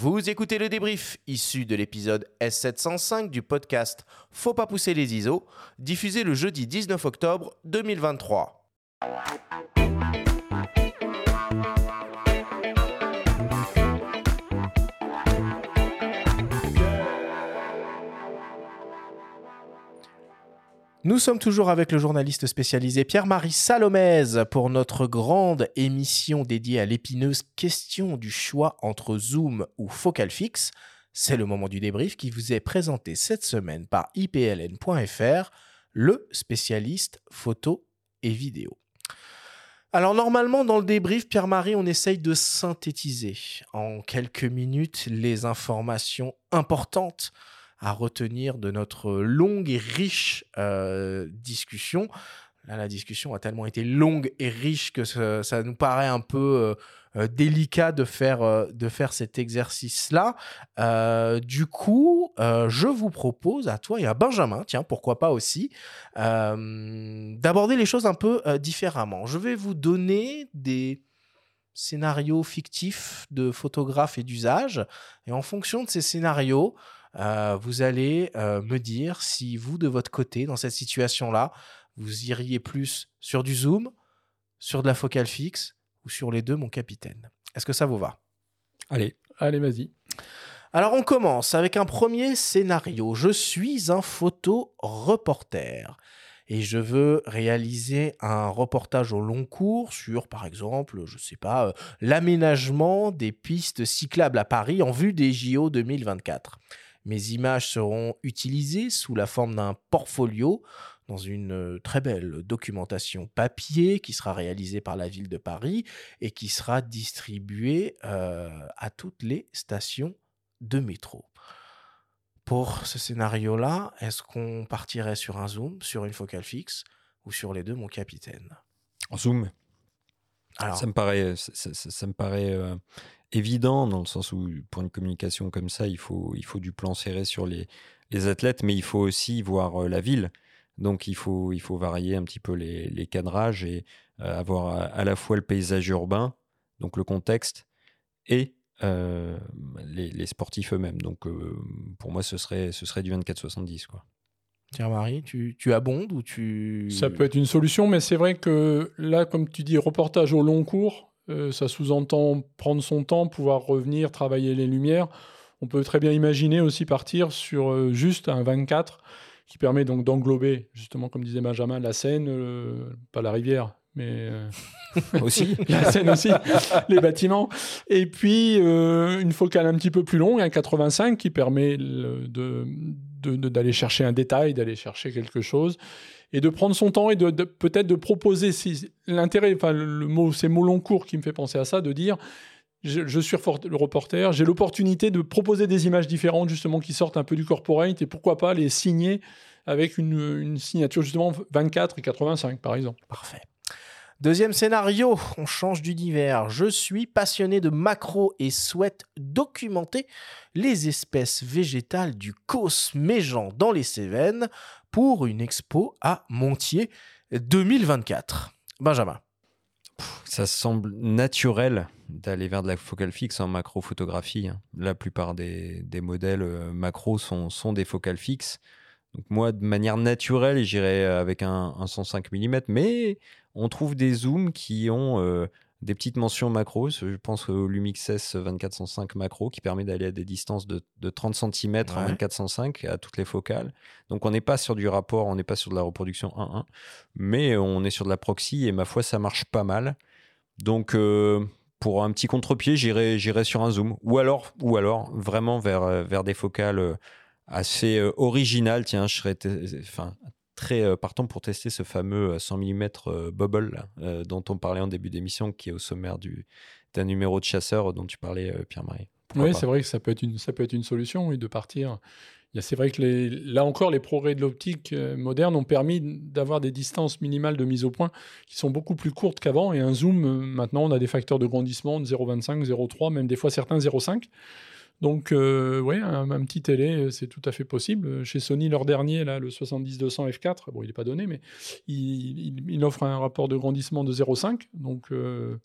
Vous écoutez le débrief issu de l'épisode S705 du podcast Faut pas pousser les ISO, diffusé le jeudi 19 octobre 2023. Nous sommes toujours avec le journaliste spécialisé Pierre-Marie Salomez pour notre grande émission dédiée à l'épineuse question du choix entre zoom ou focal fixe. C'est le moment du débrief qui vous est présenté cette semaine par ipln.fr, le spécialiste photo et vidéo. Alors normalement dans le débrief, Pierre-Marie, on essaye de synthétiser en quelques minutes les informations importantes à retenir de notre longue et riche euh, discussion. Là, la discussion a tellement été longue et riche que ça, nous paraît un peu euh, euh, délicat de faire, de faire cet exercice-là. du coup, je vous propose à toi et à Benjamin, tiens, pourquoi pas aussi, d'aborder les choses un peu différemment. Je vais vous donner des scénarios fictifs de photographes et d'usage, et en fonction de ces scénarios, euh, vous allez euh, me dire si vous, de votre côté, dans cette situation-là, vous iriez plus sur du zoom, sur de la focale fixe ou sur les deux, mon capitaine. Est-ce que ça vous va? Allez, allez, vas-y. Alors on commence avec un premier scénario. Je suis un photo reporter et je veux réaliser un reportage au long cours sur, par exemple, je ne sais pas, euh, l'aménagement des pistes cyclables à Paris en vue des JO 2024. Mes images seront utilisées sous la forme d'un portfolio dans une euh, très belle documentation papier qui sera réalisée par la ville de Paris et qui sera distribuée euh, à toutes les stations de métro. Pour ce scénario-là, est-ce qu'on partirait sur un zoom, sur une focale fixe ou sur les deux, mon capitaine? En zoom. Ça me paraît, paraît euh, évident dans le sens où pour une communication comme ça, il faut, il faut du plan serré sur les, les athlètes, mais il faut aussi voir euh, la ville. Donc il faut, il faut varier un petit peu les, les cadrages et euh, avoir à, la fois le paysage urbain, donc le contexte, et euh, les, les, sportifs eux-mêmes. Donc pour moi, ce serait, ce serait du 24-70. Quoi. Tiens Marie, tu, tu abondes ou tu... Ça peut être une solution, mais c'est vrai que là, comme tu dis, reportage au long cours, euh, ça sous-entend prendre son temps, pouvoir revenir, travailler les lumières. On peut très bien imaginer aussi partir sur euh, juste un 24 qui permet donc d'englober, justement, comme disait Benjamin, la Seine, euh, pas la rivière, mais aussi la Seine aussi, les bâtiments. Et puis une focale un petit peu plus longue, un 85, qui permet de, d'aller chercher un détail, d'aller chercher quelque chose et de prendre son temps et de, peut-être de proposer si, l'intérêt, enfin le, mot, c'est mot long court qui me fait penser à ça, de dire je, suis le reporter, j'ai l'opportunité de proposer des images différentes justement qui sortent un peu du corporate et pourquoi pas les signer avec une, une signature justement 24 et 85 par exemple. Parfait. Deuxième scénario, on change d'univers. Je suis passionné de macro et souhaite documenter les espèces végétales du Causse Méjean dans les Cévennes pour une expo à Montier 2024. Benjamin. Ça semble naturel d'aller vers de la focale fixe en macro-photographie. Hein. La plupart des, modèles euh, macro sont, sont des focales fixes. Donc moi, de manière naturelle, j'irais avec un, un, 105 mm, mais on trouve des zooms qui ont euh, des petites mentions macro. Je pense au Lumix S 2405 macro qui permet d'aller à des distances de, 30 cm en 2405 à toutes les focales. Donc on n'est pas sur du rapport, on n'est pas sur de la reproduction 1-1, mais on est sur de la proxy et ma foi, ça marche pas mal. Donc euh, pour un petit contre-pied, j'irai sur un zoom. Ou alors, ou alors vraiment vers, euh, vers des focales assez originales. Tiens, je serais enfin, très euh, partant pour tester ce fameux 100 euh, mm euh, bubble dont on parlait en début d'émission, qui est au sommaire du, d'un numéro de chasseur dont tu parlais, Pierre-Marie. Oui, c'est vrai que ça peut être une, ça peut être une solution, oui, de partir. C'est vrai que les, là encore, les progrès de l'optique moderne ont permis d'avoir des distances minimales de mise au point qui sont beaucoup plus courtes qu'avant. Et un zoom, maintenant, on a des facteurs de grandissement de 0,25, 0,3, même des fois certains 0,5. Donc, euh, oui, un, petit télé, euh, c'est tout à fait possible. Chez Sony, leur dernier, là, le 70-200 f4, bon, il n'est pas donné, mais il, offre un rapport de grandissement de 0,5. Donc, euh,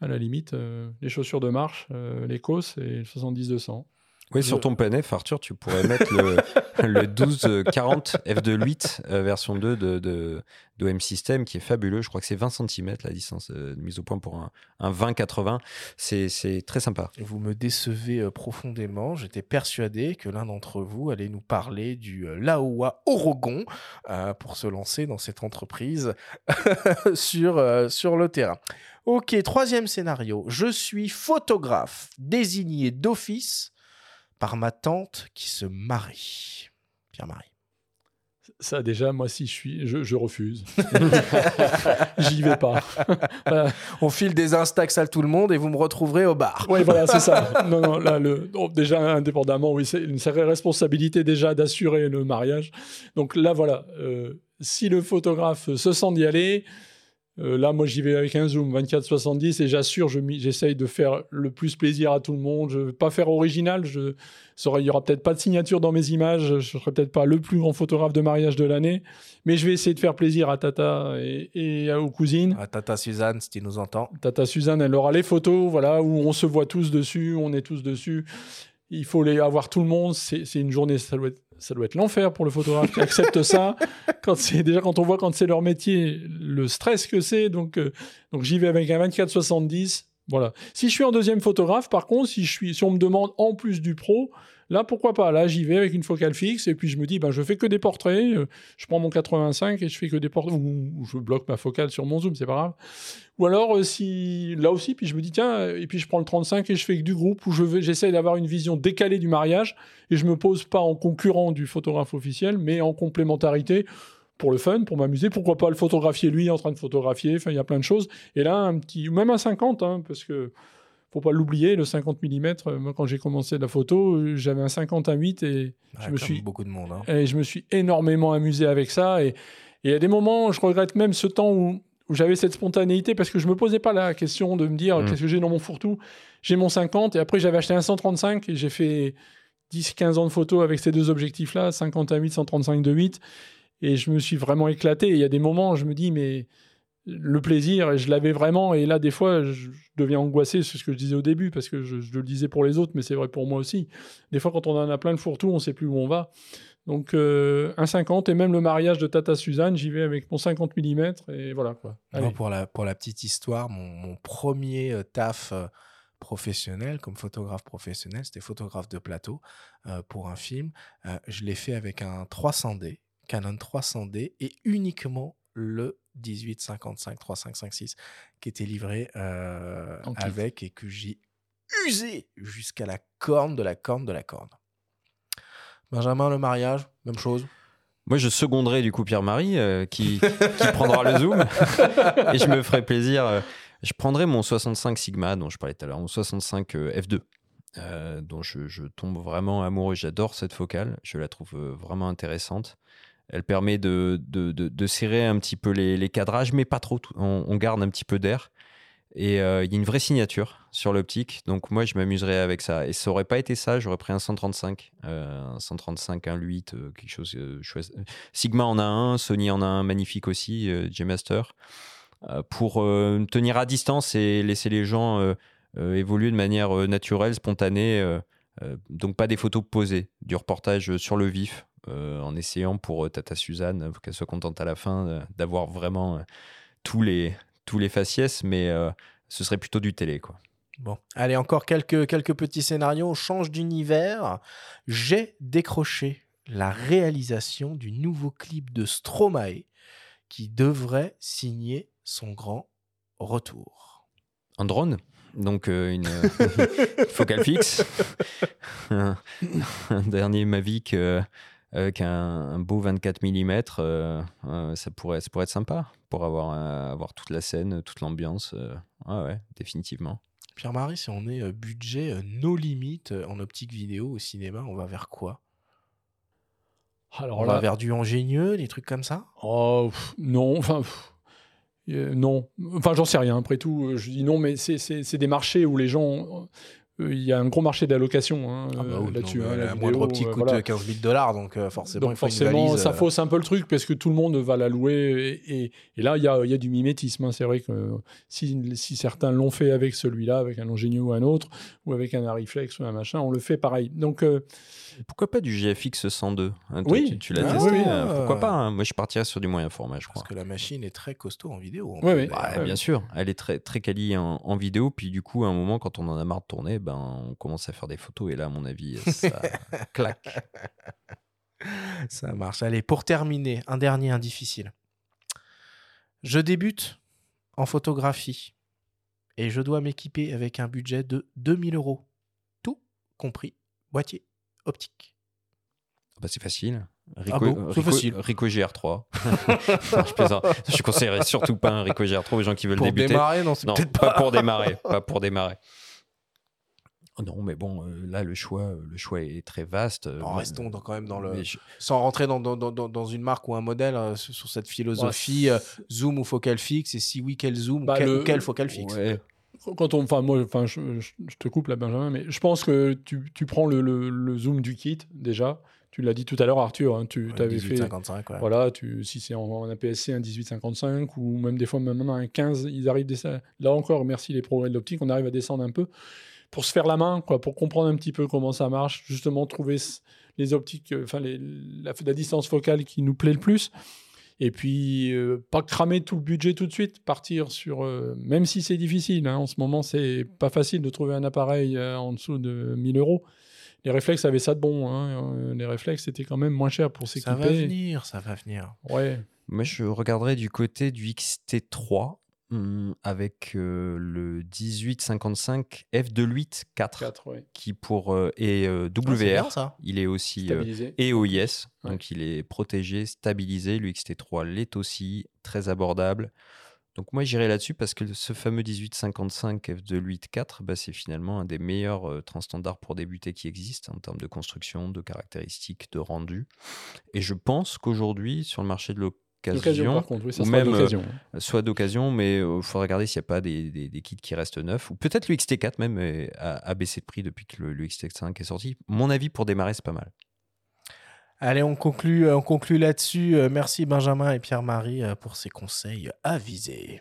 à la limite. euh, les chaussures de marche, l'Ecos et le 70-200. Oui, Je- sur ton PNF, Arthur, tu pourrais mettre le, le 1240 f2.8 euh, version 2 de, de, d'OM System qui est fabuleux. Je crois que c'est 20 cm la distance euh, de mise au point pour un, un 20-80. C'est, très sympa. Vous me décevez euh, profondément. J'étais persuadé que l'un d'entre vous allait nous parler du Laowa Orogon euh, pour se lancer dans cette entreprise sur, sur le terrain. Ok, troisième scénario. Je suis photographe désigné d'office par ma tante qui se marie. Pierre-Marie. Ça, déjà, moi, si je suis, je, je refuse. J'y vais pas. Voilà. On file des instax à tout le monde et vous me retrouverez au bar. Oui, voilà, c'est ça. Non, non, là, le, bon, déjà, indépendamment, oui, c'est une sacrée responsabilité déjà d'assurer le mariage. Donc là, voilà, euh, si le photographe se sent d'y aller, euh, là, moi, j'y vais avec un zoom 24-70 et j'assure, j'essaye de faire le plus plaisir à tout le monde. Je ne vais pas faire original. Je, il y aura peut-être pas de signature dans mes images. Je ne serai peut-être pas le plus grand photographe de mariage de l'année. Mais je vais essayer de faire plaisir à Tata et, et aux cousines. Ah, Tata Suzanne, si tu nous entends. Tata Suzanne, elle aura les photos, voilà, où on se voit tous dessus, on est tous dessus. Il faut les avoir tout le monde. C'est c'est une journée, ça doit être, ça doit être l'enfer pour le photographe qui accepte ça. Quand c'est déjà quand on voit quand c'est leur métier, le stress que c'est. Donc, euh, donc j'y vais avec un 24-70. Voilà. Si je suis en deuxième photographe, par contre, si je suis, si on me demande en plus du pro, là pourquoi pas? Là, j'y vais avec une focale fixe et puis je me dis, ben je fais que des portraits. euh, je prends mon 85 et je fais que des portraits. Ou, je bloque ma focale sur mon zoom, c'est pas grave. Ou alors, euh, si là aussi, puis je me dis, tiens, et puis je prends le 35 et je fais que du groupe où j'essaye d'avoir une vision décalée du mariage et je me pose pas en concurrent du photographe officiel, mais en complémentarité pour le fun, pour m'amuser. Pourquoi pas le photographier lui en train de photographier Enfin, il y a plein de choses. Et là, un petit, même un 50, hein, parce que faut pas l'oublier, le 50 mm. Moi, quand j'ai commencé la photo, euh, j'avais un 50 à 8 et Ah, je me suis beaucoup de monde. hein. et je me suis énormément amusé avec ça. Et il y a des moments, je regrette même ce temps où, où j'avais cette spontanéité parce que je me posais pas la question de me dire Mm. qu'est-ce que j'ai dans mon fourre-tout? J'ai mon 50 et après j'avais acheté un 135 et j'ai fait 10-15 ans de photos avec ces deux objectifs-là, 50 à 8, 135 de 8. Et je me suis vraiment éclaté. Et il y a des moments, je me dis, mais le plaisir, et je l'avais vraiment. Et là, des fois, je, je deviens angoissé, c'est ce que je disais au début, parce que je, je le disais pour les autres, mais c'est vrai pour moi aussi. Des fois, quand on en a plein le fourre-tout, on sait plus où on va. Donc, euh, un 50 et même le mariage de Tata Suzanne, j'y vais avec mon 50 mm et voilà quoi. Allez. Moi, pour, la, pour la petite histoire, mon, mon premier euh, taf euh, professionnel, comme photographe professionnel, c'était photographe de plateau pour un film. Je l'ai fait avec un 300D, Canon 300D, et uniquement le 1855 3556 qui était livré euh, avec et que j'ai usé jusqu'à la corne de la corne de la corne. Benjamin, le mariage, même chose? Moi, je seconderai du coup Pierre-Marie euh, qui, qui prendra le zoom et je me ferai plaisir. euh, je prendrai mon 65 Sigma dont je parlais tout à l'heure, mon 65 euh, F2, euh, dont je, je tombe vraiment amoureux. J'adore cette focale, je la trouve vraiment intéressante. Elle permet de, de, de- serrer un petit peu les, les cadrages, mais pas trop. On, garde un petit peu d'air. Et euh, il y a une vraie signature sur l'optique. Donc moi, je m'amuserais avec ça. Et ça aurait pas été ça, j'aurais pris un 135. euh, un 135, un 8, euh, quelque chose. Sigma en a un, Sony en a un magnifique aussi, G-Master. pour tenir à distance et laisser les gens évoluer de manière naturelle, spontanée. donc pas des photos posées, du reportage sur le vif, en essayant pour euh, Tata Suzanne, euh, qu'elle soit contente à la fin, euh, d'avoir vraiment euh, tous, les, tous les faciès, mais euh, ce serait plutôt du télé. quoi. Bon, allez, encore quelques, quelques petits scénarios. On change d'univers. J'ai décroché la réalisation du nouveau clip de Stromae qui devrait signer son grand retour. Un drone? Donc euh, une euh, focale fixe, un, un dernier Mavic euh, avec un, un beau 24 mm, euh, euh, ça, pourrait, ça pourrait être sympa pour avoir, euh, avoir toute la scène, toute l'ambiance. euh, ouais, ouais, définitivement. Pierre-Marie, si on est euh, budget euh, no limites euh, en optique vidéo au cinéma, on va vers quoi? Alors On là, va vers du ingénieux, des trucs comme ça? Oh, pff, non, enfin, pff, euh, non. Enfin, j'en sais rien. Après tout, euh, je dis non, mais c'est des marchés où les gens. Euh, il y a un gros marché d'allocation hein, Ah bah euh, oui, là-dessus. hein, la la moindre optique coûte voilà. 15 000 dollars, donc euh, forcément, Donc il faut une forcément, valise, ça fausse un peu le truc parce que tout le monde va la louer. Et, et- et là, il y a, il y a du mimétisme. hein. C'est vrai que si, si certains l'ont fait avec celui-là, avec un Longines ou un autre, ou avec un Ariflex ou un machin, on le fait pareil. Donc, euh, Pourquoi pas du GFX 102 hein, toi, Oui. Tu, tu l'as Ah, testé oui, euh, Pourquoi pas hein Moi, je partirais sur du moyen format, je crois. Parce que la machine est très costaud en vidéo. en Ouais, plus. ouais. Bah, Ouais. Bien sûr, elle est très, très quali en, en vidéo. Puis du coup, à un moment, quand on en a marre de tourner, ben, on commence à faire des photos. Et là, à mon avis, ça claque. Ça marche. Allez, pour terminer, un dernier indifficile. Je débute en photographie et je dois m'équiper avec un budget de 2000 euros. Tout compris, boîtier optique. Bah, c'est facile. Rico, Ah bon Rico- facile. Rico GR3. Non, je plaisante. Je conseillerais surtout pas un Rico GR3 aux gens qui veulent Pour débuter. démarrer, non, c'est Non, peut-être pas pas. pour démarrer. Pas pour démarrer. Oh Non, mais bon, euh, là, le choix, le choix est très vaste. Euh, Non, restons dans- quand même dans le. je- Sans rentrer dans, dans, dans, une marque ou un modèle euh, sur cette philosophie euh, zoom ou focal fixe, et si oui, quel zoom Bah, ou quel, le- ou quel focal fixe? Ouais. quand on, enfin moi, enfin je, je- je te coupe là, Benjamin, mais je pense que tu, tu prends le, le- le zoom du kit déjà. Tu l'as dit tout à l'heure, Arthur. hein, tu Ouais, avais fait 1855, ouais. Voilà, tu, si c'est en, en APS-C, un 1855 ou même des fois maintenant un 15, ils arrivent des- là encore, merci les progrès de l'optique, on arrive à descendre un peu pour se faire la main, quoi, pour comprendre un petit peu comment ça marche, justement trouver les optiques, euh, enfin les- la, la distance focale qui nous plaît le plus. Et puis, euh, pas cramer tout le budget tout de suite, partir sur. euh, même si c'est difficile, hein, en ce moment, c'est pas facile de trouver un appareil euh, en dessous de 1000 euros. Les réflexes avaient ça de bon. hein, euh, les réflexes, c'était quand même moins cher pour Ça va s'équiper. venir, ça va venir. Ouais. Moi, je regarderais du côté du XT3 hum, avec euh, le 1855 f2.8 4 4, ouais. qui pour euh, est euh, Ah, WR. bien, ça. il est aussi euh, Stabilisé. et OIS, Ouais. donc il est protégé, stabilisé. Le XT3 l'est aussi, très abordable. Donc moi j'irai là-dessus parce que ce fameux 1855 f2.8.4, bah, c'est finalement un des meilleurs euh, trains standards pour débuter qui existent en termes de construction, de caractéristiques, de rendu. Et je pense qu'aujourd'hui sur le marché de L'occasion, par contre, oui, ça ou sera même, d'occasion. soit d'occasion, mais il faudra regarder s'il n'y a pas des, des- des kits qui restent neufs, ou peut-être le XT4 même euh, a, a baissé de prix depuis que le, le XT5 est sorti. Mon avis pour démarrer, c'est pas mal. Allez, on conclut, euh, on conclut là-dessus. Euh, Merci Benjamin et Pierre-Marie euh, pour ces conseils avisés.